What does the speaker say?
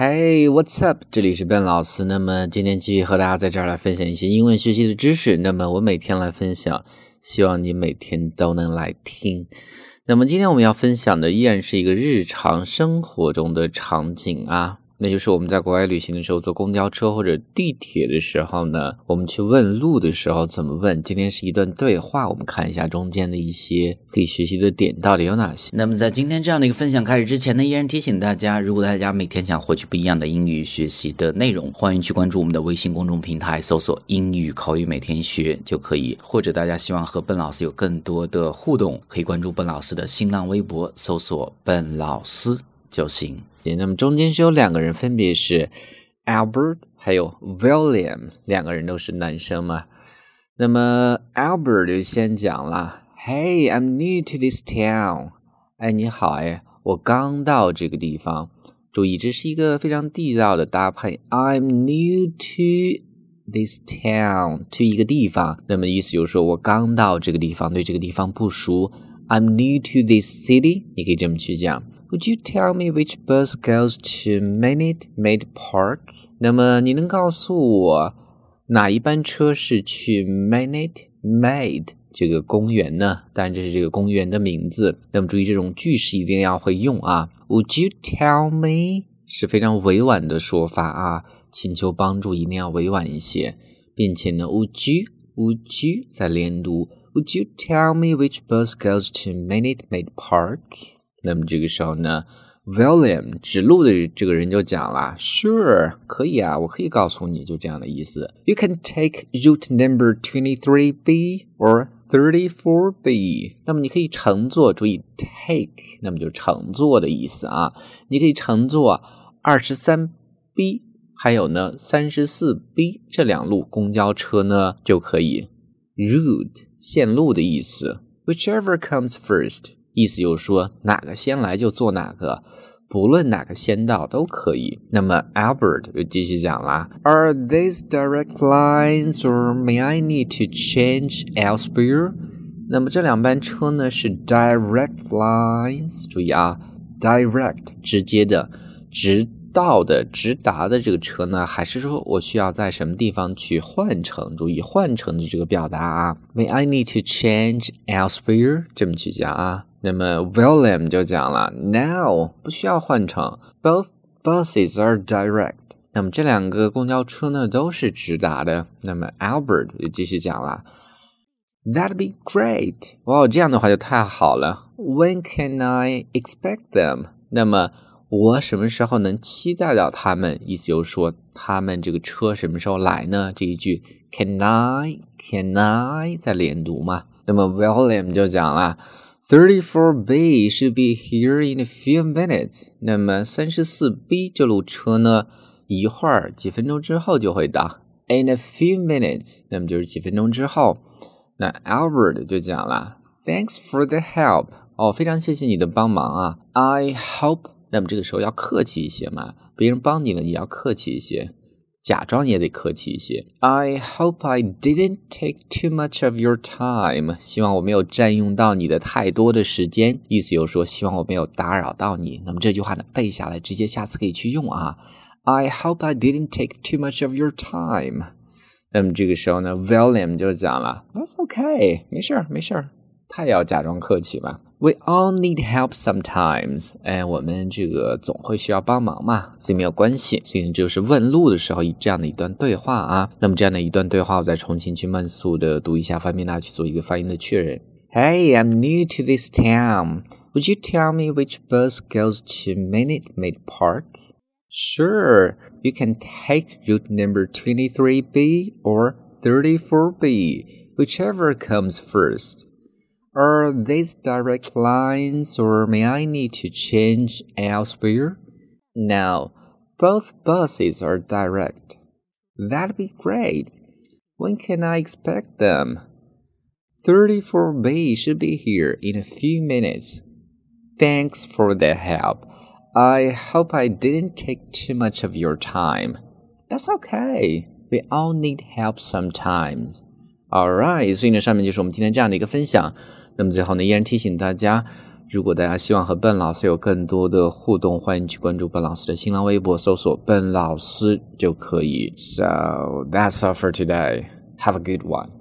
Hey, what's up？这里是 Ben 老师。那么今天继续和大家在这儿来分享一些英文学习的知识。那么我每天来分享，希望你每天都能来听。那么今天我们要分享的依然是一个日常生活中的场景啊。那就是我们在国外旅行的时候，坐公交车或者地铁的时候呢，我们去问路的时候怎么问？今天是一段对话，我们看一下中间的一些可以学习的点到底有哪些。那么在今天这样的一个分享开始之前呢，依然提醒大家，如果大家每天想获取不一样的英语学习的内容，欢迎去关注我们的微信公众平台，搜索“英语口语每天学”就可以。或者大家希望和笨老师有更多的互动，可以关注笨老师的新浪微博，搜索“笨老师”就行。那么中间是有两个人，分别是 Albert 还有 William，两个人都是男生嘛。那么 Albert 就先讲了：“Hey, I'm new to this town。”哎，你好，哎，我刚到这个地方。注意，这是一个非常地道的搭配。I'm new to this town to 一个地方，那么意思就是说我刚到这个地方，对这个地方不熟。I'm new to this city，你可以这么去讲。Would you tell me which bus goes to Minute Maid Park？那么你能告诉我哪一班车是去 Minute Maid 这个公园呢？当然这是这个公园的名字。那么注意这种句式一定要会用啊。Would you tell me 是非常委婉的说法啊，请求帮助一定要委婉一些，并且呢，Would you？Would you 再连读？Would you tell me which bus goes to Minute Maid Park？那么这个时候呢，William 指路的这个人就讲了，Sure，可以啊，我可以告诉你，就这样的意思。You can take route number twenty three B or thirty four B。那么你可以乘坐，注意 take，那么就乘坐的意思啊。你可以乘坐二十三 B，还有呢三十四 B 这两路公交车呢就可以。Route 线路的意思，whichever comes first。意思就是说，哪个先来就坐哪个，不论哪个先到都可以。那么 Albert 就继续讲啦：Are these direct lines, or may I need to change elsewhere？那么这两班车呢是 direct lines，注意啊，direct 直接的、直到的、直达的这个车呢，还是说我需要在什么地方去换乘？注意换乘的这个表达啊，May I need to change elsewhere？这么去讲啊。那么 William 就讲了，Now 不需要换乘，Both buses are direct。那么这两个公交车呢都是直达的。那么 Albert 就继续讲了，That'd be great。哇，这样的话就太好了。When can I expect them？那么我什么时候能期待到他们？意思就是说，他们这个车什么时候来呢？这一句 Can I？Can I？再连读嘛。那么 William 就讲了。Thirty-four B should be here in a few minutes。那么三十四 B 这路车呢，一会儿几分钟之后就会到。In a few minutes，那么就是几分钟之后。那 Albert 就讲了，Thanks for the help。哦，非常谢谢你的帮忙啊。I hope，那么这个时候要客气一些嘛，别人帮你了，你要客气一些。假装也得客气一些。I hope I didn't take too much of your time。希望我没有占用到你的太多的时间。意思就是说，希望我没有打扰到你。那么这句话呢，背下来，直接下次可以去用啊。I hope I didn't take too much of your time。那么这个时候呢，William 就讲了，That's okay，没事儿，没事儿。他也要假装客气嘛。We all need help sometimes。哎，我们这个总会需要帮忙嘛，所以没有关系。所以就是问路的时候，以这样的一段对话啊。那么这样的一段对话，我再重新去慢速的读一下，方便大家去做一个发音的确认。Hey, I'm new to this town. Would you tell me which bus goes to Minute Maid Park? Sure, you can take route number 23B or 34B, whichever comes first. Are these direct lines or may I need to change elsewhere? No, both buses are direct. That'd be great. When can I expect them? 34B should be here in a few minutes. Thanks for the help. I hope I didn't take too much of your time. That's okay. We all need help sometimes. All right，所以呢，上面就是我们今天这样的一个分享。那么最后呢，依然提醒大家，如果大家希望和笨老师有更多的互动，欢迎去关注笨老师的新浪微博，搜索“笨老师”就可以。So that's all for today. Have a good one.